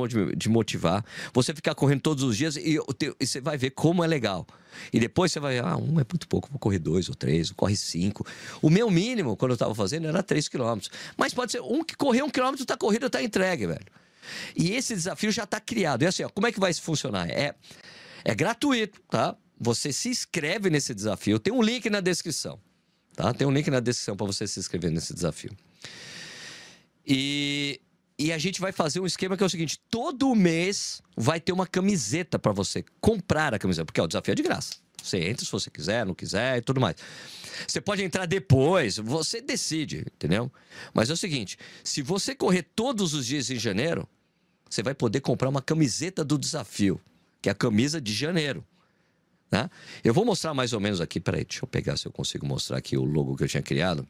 S1: motivar, você ficar correndo todos os dias e, e, você vai ver como é legal. E depois você vai, ah, um é muito pouco, vou correr dois ou três, corre cinco. O meu mínimo, quando eu estava fazendo, era três quilômetros. Mas pode ser um que correr um quilômetro, tá corrido, tá entregue, velho. E esse desafio já está criado. E assim, ó, como é que vai funcionar? É, é gratuito, tá? Você se inscreve nesse desafio. Tem um link na descrição, tá? Tem um link na descrição para você se inscrever nesse desafio. E, e a gente vai fazer um esquema que é o seguinte: todo mês vai ter uma camiseta para você comprar a camiseta, porque ó, o desafio é de graça. Você entra se você quiser, não quiser e tudo mais. Você pode entrar depois, você decide, entendeu? Mas é o seguinte: se você correr todos os dias em janeiro, você vai poder comprar uma camiseta do desafio, que é a camisa de janeiro. Né? Eu vou mostrar mais ou menos aqui, peraí, deixa eu pegar se eu consigo mostrar aqui o logo que eu tinha criado.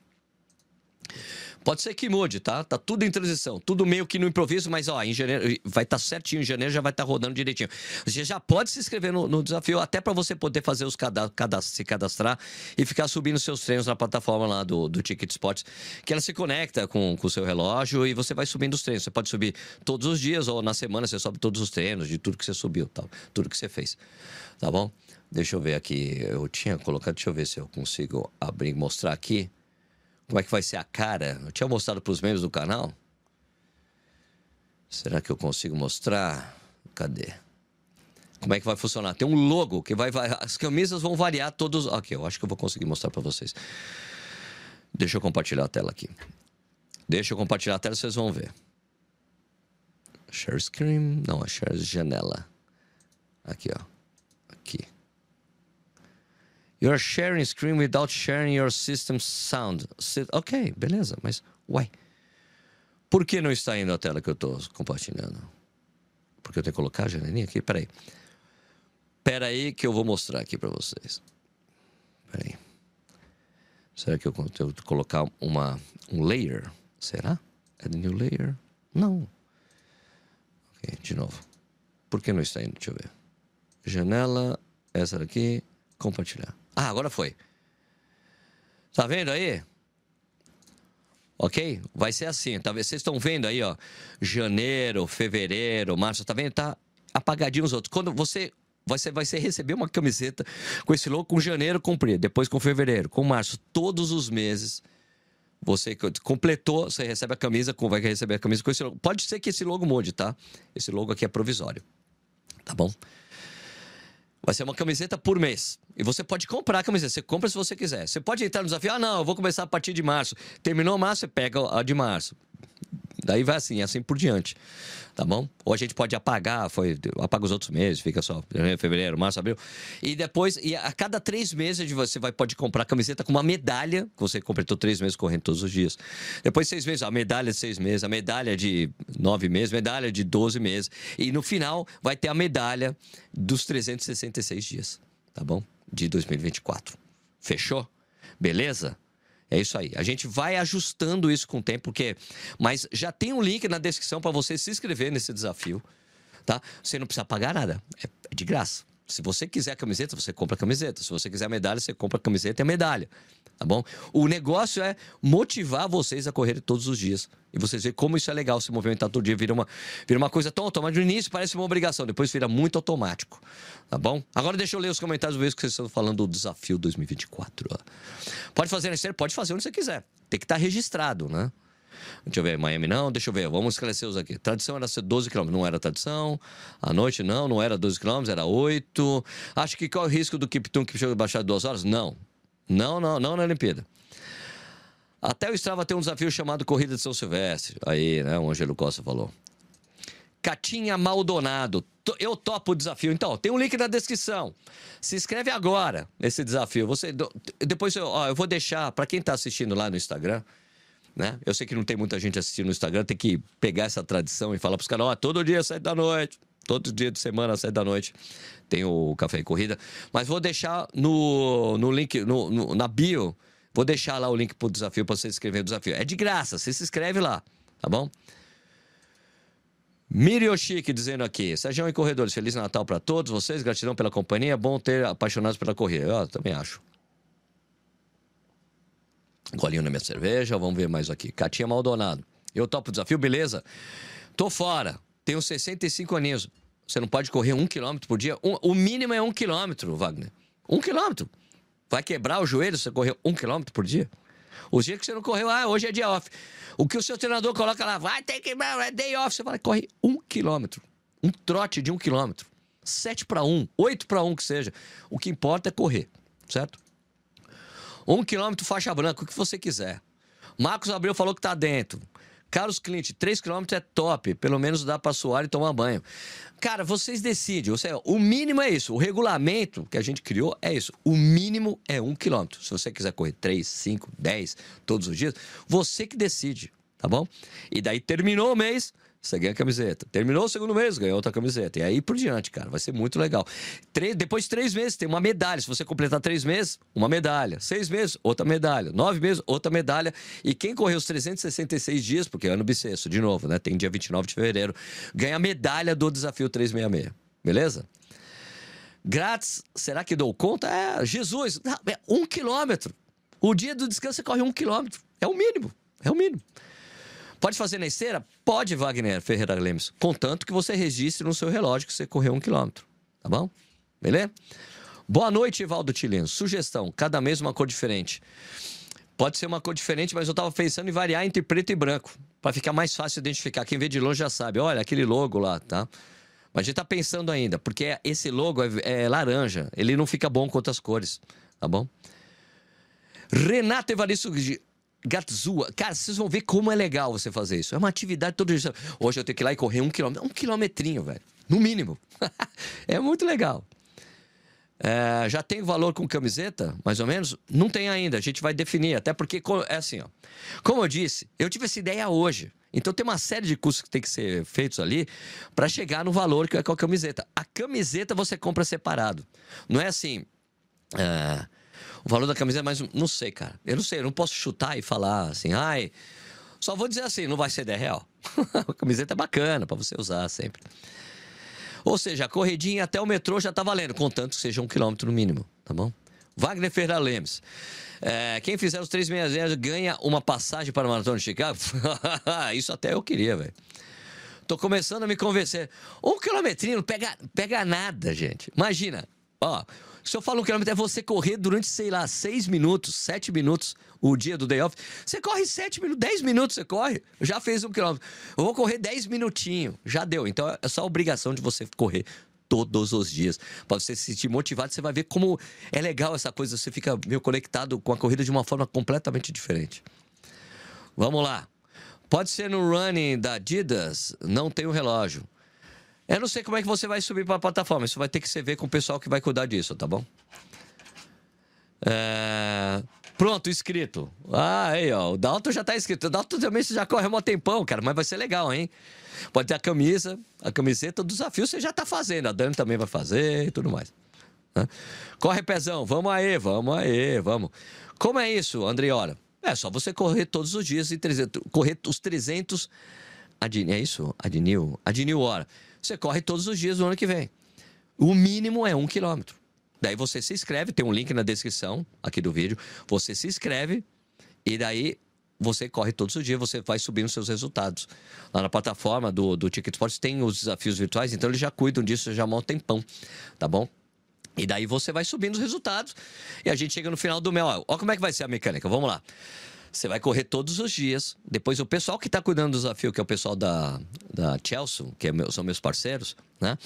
S1: Pode ser que mude, tá? Tá tudo em transição, tudo meio que no improviso, mas ó, em janeiro vai estar tá certinho, em janeiro já vai estar tá rodando direitinho. Você já pode se inscrever no, no desafio, até para você poder fazer os cadastros, se cadastrar e ficar subindo seus treinos na plataforma lá do, do Ticket Sports, que ela se conecta com o seu relógio e você vai subindo os treinos. Você pode subir todos os dias ou na semana você sobe todos os treinos de tudo que você subiu, tal, tudo que você fez. Tá bom? Deixa eu ver aqui. Eu tinha colocado, deixa eu ver se eu consigo abrir, mostrar aqui como é que vai ser a cara. Eu tinha mostrado para os membros do canal. Será que eu consigo mostrar? Cadê? Como é que vai funcionar? Tem um logo que vai. As camisas vão variar todos. Aqui, eu acho que eu vou conseguir mostrar para vocês. Deixa eu compartilhar a tela aqui. Deixa eu compartilhar a tela, vocês vão ver. Share screen. Não, é share janela. Aqui, ó. You're sharing screen without sharing your system sound. Ok, beleza, mas uai. Por que não está indo a tela que eu estou compartilhando? Porque eu tenho que colocar a janelinha aqui? Peraí. Peraí que eu vou mostrar aqui para vocês. Peraí. Será que eu que colocar uma, um layer? Será? Add new layer? Não. Ok, de novo. Por que não está indo? Deixa eu ver. Janela, essa daqui, compartilhar. Ah, agora foi. Tá vendo aí? Ok? Vai ser assim. Talvez vocês estão vendo aí, ó. Janeiro, fevereiro, março. Tá vendo? Tá apagadinho os outros. Quando você você vai ser receber uma camiseta com esse logo com janeiro comprido, depois com fevereiro, com março, todos os meses. Você completou, você recebe a camisa, vai receber a camisa com esse logo. Pode ser que esse logo mude, tá? Esse logo aqui é provisório. Tá bom? Vai ser uma camiseta por mês. E você pode comprar a camiseta. Você compra se você quiser. Você pode entrar no desafio. Ah, não, eu vou começar a partir de março. Terminou março, você pega a de março. Daí vai assim, assim por diante. Tá bom? Ou a gente pode apagar, foi, apaga os outros meses, fica só fevereiro, março, abril. E depois, e a cada três meses você vai, pode comprar camiseta com uma medalha, que você completou três meses correndo todos os dias. Depois seis meses, a medalha de seis meses, a medalha de nove meses, medalha de doze meses. E no final vai ter a medalha dos 366 dias. Tá bom? De 2024. Fechou? Beleza? É isso aí. A gente vai ajustando isso com o tempo, porque mas já tem um link na descrição para você se inscrever nesse desafio, tá? Você não precisa pagar nada, é, é de graça. Se você quiser a camiseta, você compra a camiseta. Se você quiser a medalha, você compra a camiseta e a medalha. Tá bom? O negócio é motivar vocês a correr todos os dias. E vocês verem como isso é legal se movimentar todo dia. Vira uma, vira uma coisa tão automática. No início parece uma obrigação, depois vira muito automático. Tá bom? Agora deixa eu ler os comentários do que vocês estão falando do desafio 2024. Pode fazer na Pode fazer onde você quiser. Tem que estar registrado, né? Deixa eu ver, Miami não, deixa eu ver, vamos esclarecer os aqui. Tradição era ser 12 km, não era tradição. À noite não, não era 12 km, era 8. Acho que qual é o risco do Kiptum que chegou a baixar duas horas? Não. Não, não, não na Olimpíada. Até o Strava tem um desafio chamado Corrida de São Silvestre. Aí, né, o Angelo Costa falou. Catinha Maldonado. Eu topo o desafio. Então, tem um link na descrição. Se inscreve agora nesse desafio. Você depois ó, eu vou deixar para quem está assistindo lá no Instagram. Né? Eu sei que não tem muita gente assistindo no Instagram, tem que pegar essa tradição e falar para os caras, ó, todo dia sete da noite, todo dia de semana sete da noite tem o Café e Corrida. Mas vou deixar no, no link, no, no, na bio, Vou deixar lá o link pro desafio para você inscrever no desafio. É de graça, você se inscreve lá, tá bom? Mirioshiki dizendo aqui, Sérgio e Corredores, Feliz Natal para todos vocês, gratidão pela companhia, bom ter apaixonados pela corrida. Eu também acho. Golinho na minha cerveja, vamos ver mais aqui. Catinha Maldonado. Eu topo o desafio, beleza? Tô fora, tenho 65 aninhos. Você não pode correr um quilômetro por dia? Um, o mínimo é um quilômetro, Wagner. Um quilômetro. Vai quebrar o joelho se você correr um quilômetro por dia? Os dias que você não correu, ah, hoje é dia off. O que o seu treinador coloca lá, vai ter que é day off. Você fala, corre um quilômetro. Um trote de um quilômetro. Sete para um, oito para um que seja. O que importa é correr, certo? Um quilômetro, faixa branca, o que você quiser. Marcos Abreu falou que tá dentro. Carlos Clint, 3 km é top, pelo menos dá para suar e tomar banho. Cara, vocês decidem. Seja, o mínimo é isso. O regulamento que a gente criou é isso. O mínimo é 1 km. Se você quiser correr 3, 5, 10 todos os dias, você que decide, tá bom? E daí terminou o mês, você ganha a camiseta. Terminou o segundo mês, ganhou outra camiseta. E aí por diante, cara. Vai ser muito legal. Depois de três meses, tem uma medalha. Se você completar três meses, uma medalha. Seis meses, outra medalha. Nove meses, outra medalha. E quem correu os 366 dias, porque é ano bissexto, de novo, né? Tem dia 29 de fevereiro, ganha a medalha do desafio 366. Beleza? Grátis, será que dou conta? É, Jesus, é um quilômetro. O dia do descanso você corre um quilômetro. É o mínimo. É o mínimo. Pode fazer na esteira? Pode, Wagner Ferreira Lemes. Contanto que você registre no seu relógio que você correu um quilômetro. Tá bom? Beleza? Boa noite, Evaldo Tileno. Sugestão: cada mês uma cor diferente. Pode ser uma cor diferente, mas eu estava pensando em variar entre preto e branco, para ficar mais fácil identificar. Quem vê de longe já sabe. Olha, aquele logo lá, tá? Mas a gente está pensando ainda, porque esse logo é, é, laranja. Ele não fica bom com outras cores, tá bom? Renato Evaristo Gatzua. Cara, vocês vão ver como é legal você fazer isso. É uma atividade todo dia. Hoje eu tenho que ir lá e correr um quilômetro. Um quilometrinho, velho. No mínimo. é muito legal. É, já tem valor com camiseta, mais ou menos? Não tem ainda, a gente vai definir. Até porque, é assim, ó. Como eu disse, eu tive essa ideia hoje. Então tem uma série de custos que tem que ser feitos ali para chegar no valor que é com a camiseta. A camiseta você compra separado. Não é assim. É, o valor da camiseta, mas não sei, cara. Eu não sei, eu não posso chutar e falar assim, ai. Só vou dizer assim, não vai ser 10 real. a camiseta é bacana para você usar sempre. Ou seja, a corridinha até o metrô já tá valendo, contanto que seja um quilômetro no mínimo, tá bom? Wagner Ferreira Lemes. É, quem fizer os 360 ganha uma passagem para o Maratona de Chicago? Isso até eu queria, velho. Tô começando a me convencer. Um quilometrinho não pega, pega nada, gente. Imagina, ó, se eu falo um quilômetro, é você correr durante, sei lá, seis minutos, sete minutos o dia do day off. Você corre sete minutos, dez minutos você corre. Já fez um quilômetro. Eu vou correr dez minutinhos. Já deu. Então é só obrigação de você correr todos os dias. Para você se sentir motivado, você vai ver como é legal essa coisa. Você fica meio conectado com a corrida de uma forma completamente diferente. Vamos lá. Pode ser no running da Adidas, não tem o relógio. Eu não sei como é que você vai subir para a plataforma. Isso vai ter que ser ver com o pessoal que vai cuidar disso, tá bom? É... Pronto, inscrito. Ah, aí, ó. O Dalton já tá inscrito. O Dalton também já corre um tempão, cara, mas vai ser legal, hein? Pode ter a camisa, a camiseta, o desafio você já tá fazendo. A Dani também vai fazer e tudo mais. Né? Corre, pezão. Vamos aí, vamos aí, vamos. Como é isso, Andriora? É só você correr todos os dias e 300, correr os 300. Adnil, é isso? Adnil? Adnil hora você corre todos os dias do ano que vem. O mínimo é um quilômetro. Daí você se inscreve, tem um link na descrição aqui do vídeo. Você se inscreve e daí você corre todos os dias, você vai subindo seus resultados. Lá na plataforma do, do Ticket Sports tem os desafios virtuais, então eles já cuidam disso já há um tempão, tá bom? E daí você vai subindo os resultados e a gente chega no final do. Ó, ó como é que vai ser a mecânica, vamos lá. Você vai correr todos os dias. Depois, o pessoal que está cuidando do desafio, que é o pessoal da, da Chelsea, que é meu, são meus parceiros, né?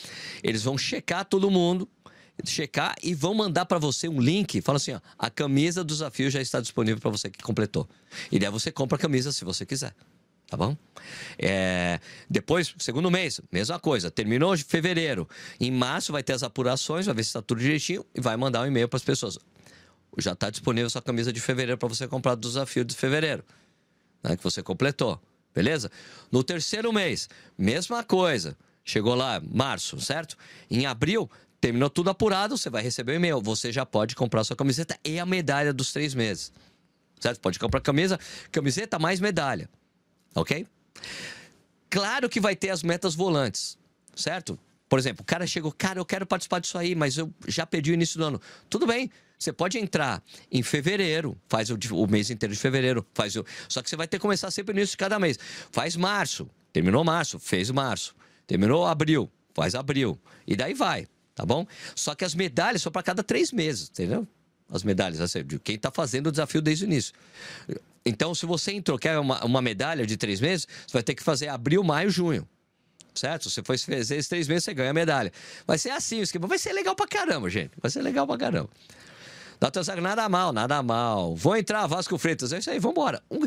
S1: Eles vão checar todo mundo, checar e vão mandar para você um link. Fala assim: ó, a camisa do desafio já está disponível para você que completou. E daí você compra a camisa se você quiser. Tá bom? É, depois, segundo mês, mesma coisa. Terminou de fevereiro. Em março vai ter as apurações, vai ver se está tudo direitinho e vai mandar um e-mail para as pessoas já está disponível sua camisa de fevereiro para você comprar do desafio de fevereiro, né, que você completou. Beleza? No terceiro mês, mesma coisa. Chegou lá, março, certo? Em abril, terminou tudo apurado, você vai receber o um e-mail. Você já pode comprar sua camiseta e a medalha dos três meses. certo? Pode comprar camisa, camiseta mais medalha, ok? Claro que vai ter as metas volantes, certo? Por exemplo, o cara chegou, cara, eu quero participar disso aí, mas eu já perdi o início do ano. Tudo bem, você pode entrar em fevereiro, faz o, o, mês inteiro de fevereiro, faz o, só que você vai ter que começar sempre no início de cada mês. Faz março, terminou março, fez março. Terminou abril, faz abril. E daí vai, tá bom? Só que as medalhas são para cada três meses, entendeu? As medalhas, assim, de quem está fazendo o desafio desde o início. Então, se você entrou, quer uma, uma medalha de três meses, você vai ter que fazer abril, maio, junho certo? Se você fazer esses três meses, você ganha a medalha. Vai ser assim o esquema. Vai ser legal pra caramba, gente. Vai ser legal pra caramba. Doutor Zago, nada mal, nada mal. Vou entrar, Vasco Freitas. É isso aí, vambora. Um,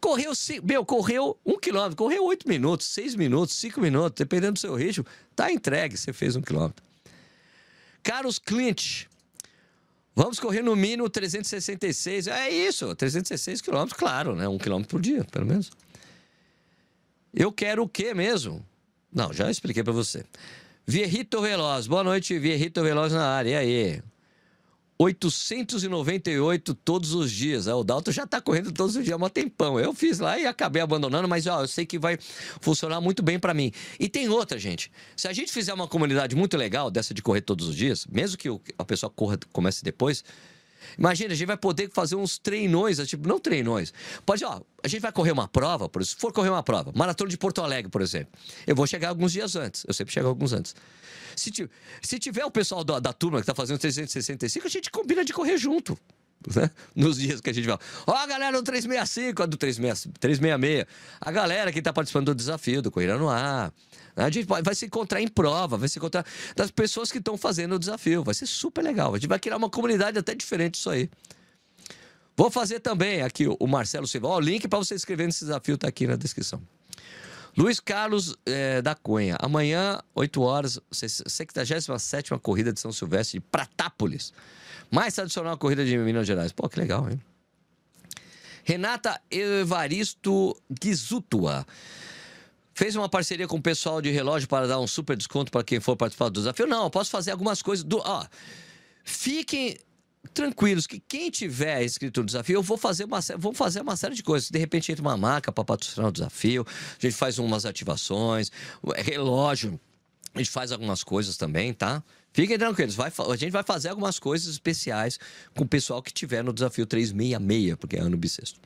S1: correu, meu, correu um quilômetro, correu oito minutos, seis minutos, cinco minutos, dependendo do seu ritmo. Tá entregue, você fez um quilômetro. Carlos Clint. Vamos correr no mínimo 366. É isso, 366 quilômetros, claro, né? Um quilômetro por dia, pelo menos. Eu quero o quê mesmo? Não, já expliquei para você. Vierrito Veloz. Boa noite, Vierrito Veloz na área. E aí? 898 todos os dias. O Dalton já está correndo todos os dias há um tempão. Eu fiz lá e acabei abandonando, mas ó, eu sei que vai funcionar muito bem para mim. E tem outra, gente. Se a gente fizer uma comunidade muito legal dessa de correr todos os dias, mesmo que a pessoa corra, comece depois, Imagina, a gente vai poder fazer uns treinões, tipo, não treinões. Pode, ó, a gente vai correr uma prova, por, se for correr uma prova, maratona de Porto Alegre, por exemplo. Eu vou chegar alguns dias antes. Eu sempre chego alguns antes. Se, se tiver o pessoal da, da turma que está fazendo 365, a gente combina de correr junto. Né? Nos dias que a gente vai. Ó, a galera do 365, a do 366. A galera que está participando do desafio do Corrida no Ar. A gente vai se encontrar em prova, vai se encontrar das pessoas que estão fazendo o desafio. Vai ser super legal. A gente vai criar uma comunidade até diferente disso aí. Vou fazer também aqui o Marcelo Silva. Ó, o link para você escrever nesse desafio está aqui na descrição. Luiz Carlos é, da Cunha. Amanhã, 8 horas, 67 corrida de São Silvestre de Pratápolis. Mais tradicional corrida de Minas Gerais. Pô, que legal, hein? Renata Evaristo Guizutua. Fez uma parceria com o pessoal de relógio para dar um super desconto para quem for participar do desafio? Não, posso fazer algumas coisas. Do, ó, fiquem tranquilos que quem tiver inscrito no desafio, eu vou fazer uma, vou fazer uma série de coisas. De repente entra uma marca para patrocinar o desafio, a gente faz umas ativações, relógio, a gente faz algumas coisas também, tá? Fiquem tranquilos, vai, a gente vai fazer algumas coisas especiais com o pessoal que tiver no desafio 366, porque é ano bissexto.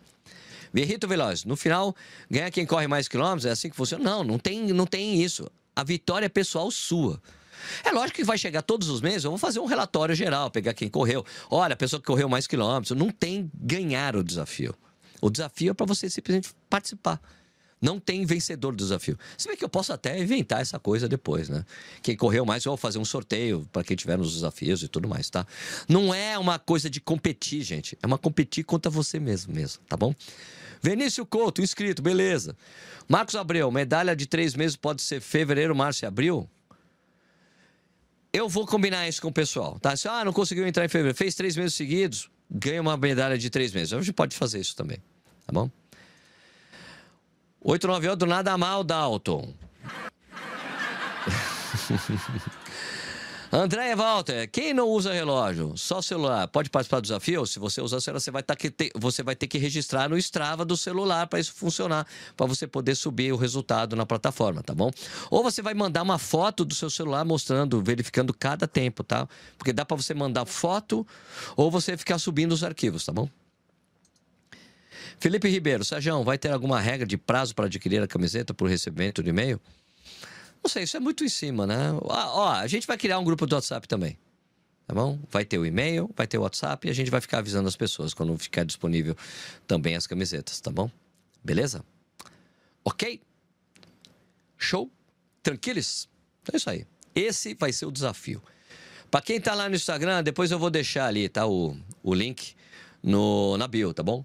S1: Verrito Veloz, no final, ganha quem corre mais quilômetros? É assim que funciona? Não, não tem, não tem isso. A vitória é pessoal sua. É lógico que vai chegar todos os meses, eu vou fazer um relatório geral, pegar quem correu. Olha, a pessoa que correu mais quilômetros. Não tem ganhar o desafio. O desafio é para você simplesmente participar. Não tem vencedor do desafio. Se bem que eu posso até inventar essa coisa depois, né? Quem correu mais, eu vou fazer um sorteio para quem tiver nos desafios e tudo mais, tá? Não é uma coisa de competir, gente. É uma competir contra você mesmo, mesmo, tá bom? Vinícius Couto, inscrito, beleza. Marcos Abreu, medalha de três meses pode ser fevereiro, março e abril? Eu vou combinar isso com o pessoal, tá? Se ah, não conseguiu entrar em fevereiro, fez três meses seguidos, ganha uma medalha de três meses. A gente pode fazer isso também, tá bom? 898 nada mal, Dalton. André Walter, quem não usa relógio, só celular, pode participar do desafio? Se você usar celular, você vai, tá ter, você vai ter que registrar no Strava do celular para isso funcionar, para você poder subir o resultado na plataforma, tá bom? Ou você vai mandar uma foto do seu celular mostrando, verificando cada tempo, tá? Porque dá para você mandar foto ou você ficar subindo os arquivos, tá bom? Felipe Ribeiro, Sérgio, vai ter alguma regra de prazo para adquirir a camiseta por recebimento de e-mail? Não sei, isso é muito em cima, né? Ó, a gente vai criar um grupo do WhatsApp também. Tá bom? Vai ter o e-mail, vai ter o WhatsApp e a gente vai ficar avisando as pessoas quando ficar disponível também as camisetas, tá bom? Beleza? Ok? Show? Tranquilos? É isso aí. Esse vai ser o desafio. Para quem tá lá no Instagram, depois eu vou deixar ali, tá? O, o link no, na bio, tá bom?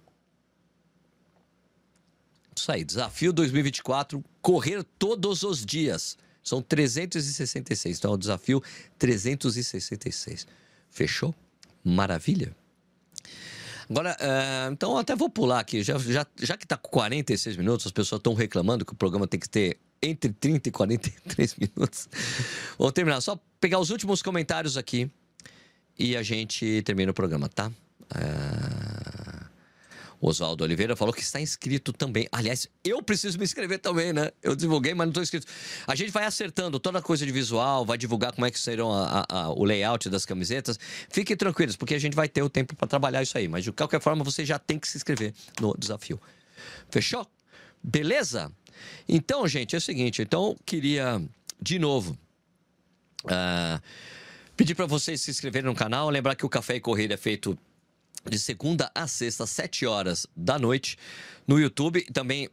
S1: Isso aí, desafio 2024, correr todos os dias. São 366. Então é o desafio 366. Fechou? Maravilha? Agora, uh, então até vou pular aqui. Já, já, já que está com 46 minutos, as pessoas estão reclamando que o programa tem que ter entre 30 e 43 minutos. Vou terminar. Só pegar os últimos comentários aqui e a gente termina o programa, tá? Uh... Oswaldo Oliveira falou que está inscrito também. Aliás, eu preciso me inscrever também, né? Eu divulguei, mas não estou inscrito. A gente vai acertando toda a coisa de visual, vai divulgar como é que serão a, a, a, o layout das camisetas. Fiquem tranquilos, porque a gente vai ter o tempo para trabalhar isso aí. Mas de qualquer forma, você já tem que se inscrever no desafio. Fechou? Beleza? Então, gente, é o seguinte. Então, queria, de novo, uh, pedir para vocês se inscreverem no canal. Lembrar que o Café e Corrida é feito de segunda a sexta, sete horas da noite, no YouTube. Também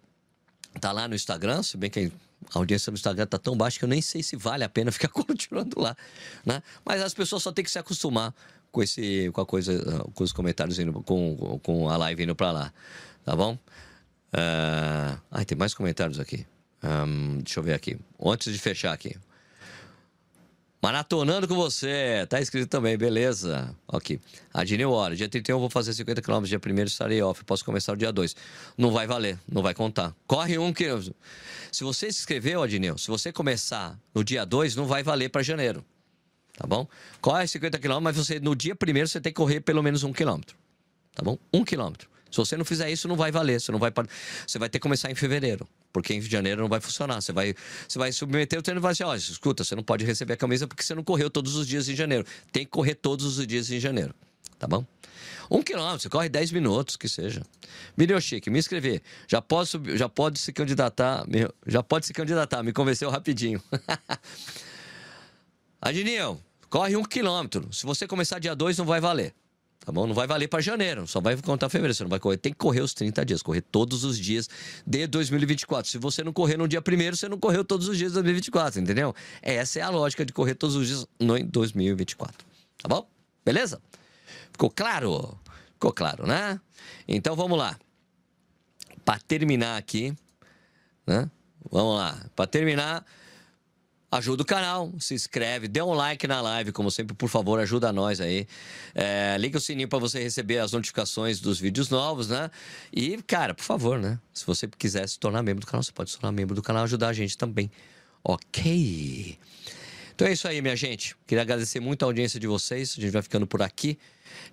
S1: tá lá no Instagram, se bem que a audiência no Instagram tá tão baixa que eu nem sei se vale a pena ficar continuando lá, né? Mas as pessoas só têm que se acostumar com esse, com a coisa, com os comentários indo, com, com a live indo para lá, tá bom? Uh... Ai, tem mais comentários aqui. Um, deixa eu ver aqui. Antes de fechar aqui. Maratonando com você. Tá escrito também, beleza. Ok. Adineu Hora. Dia 31 eu vou fazer 50 km. Dia 1 estarei off. Posso começar o dia 2. Não vai valer. Não vai contar. Corre um que. Se você se inscreveu, Adineu, se você começar no dia 2, não vai valer para janeiro. Tá bom? Corre 50 km, mas você no dia 1 você tem que correr pelo menos um quilômetro. Tá bom? Um quilômetro. Se você não fizer isso, não vai valer. Você, não vai, você vai ter que começar em fevereiro. Porque em janeiro não vai funcionar. Você vai, você vai submeter o treino e vai olha, escuta, você não pode receber a camisa porque você não correu todos os dias em janeiro. Tem que correr todos os dias em janeiro. Tá bom? Um quilômetro, você corre 10 minutos, que seja. Milho Chique, me inscrever. Já, posso, já pode se candidatar. Já pode se candidatar, me convenceu rapidinho. Adinil, corre um quilômetro. Se você começar dia 2, não vai valer. Tá bom? Não vai valer para janeiro, só vai contar fevereiro. Você não vai correr. Tem que correr os 30 dias, correr todos os dias de 2024. Se você não correr no dia primeiro, você não correu todos os dias de 2024, entendeu? Essa é a lógica de correr todos os dias no 2024. Tá bom? Beleza? Ficou claro? Ficou claro, né? Então vamos lá. Para terminar aqui, né? Vamos lá. Para terminar, ajuda o canal, se inscreve, dê um like na live, como sempre, por favor, ajuda nós aí. É, liga o sininho para você receber as notificações dos vídeos novos, né? E, cara, por favor, né? Se você quiser se tornar membro do canal, você pode se tornar membro do canal ajudar a gente também. Ok? Então é isso aí, minha gente. Queria agradecer muito a audiência de vocês. A gente vai ficando por aqui.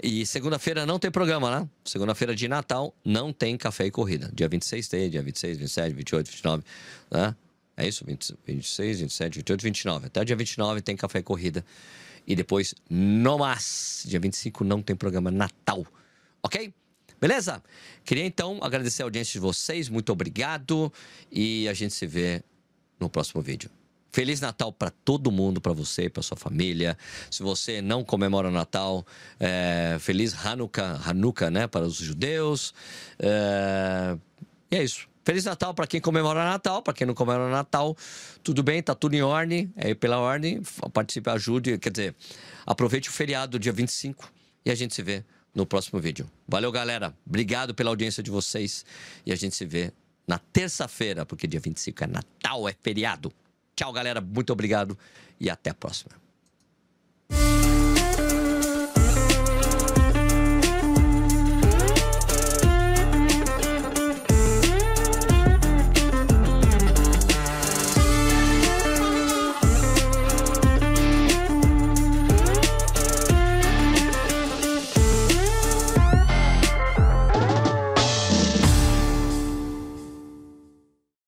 S1: E segunda-feira não tem programa, né? Segunda-feira de Natal não tem café e corrida. Dia 26 tem, dia 26, 27, 28, 29, né? É isso? 20, 26, 27, 28, 29. Até o dia 29 tem café e corrida. E depois, no mais, dia 25 não tem programa Natal. Ok? Beleza? Queria então agradecer a audiência de vocês. Muito obrigado. E a gente se vê no próximo vídeo. Feliz Natal para todo mundo, para você e para sua família. Se você não comemora o Natal, é, feliz Hanukkah, Hanukkah, né, para os judeus. É, e é isso. Feliz Natal para quem comemora Natal, para quem não comemora Natal, tudo bem, tá tudo em ordem, é pela ordem, participe, ajude, quer dizer, aproveite o feriado dia 25 e a gente se vê no próximo vídeo. Valeu, galera. Obrigado pela audiência de vocês e a gente se vê na terça-feira, porque dia 25 é Natal, é feriado. Tchau, galera. Muito obrigado e até a próxima.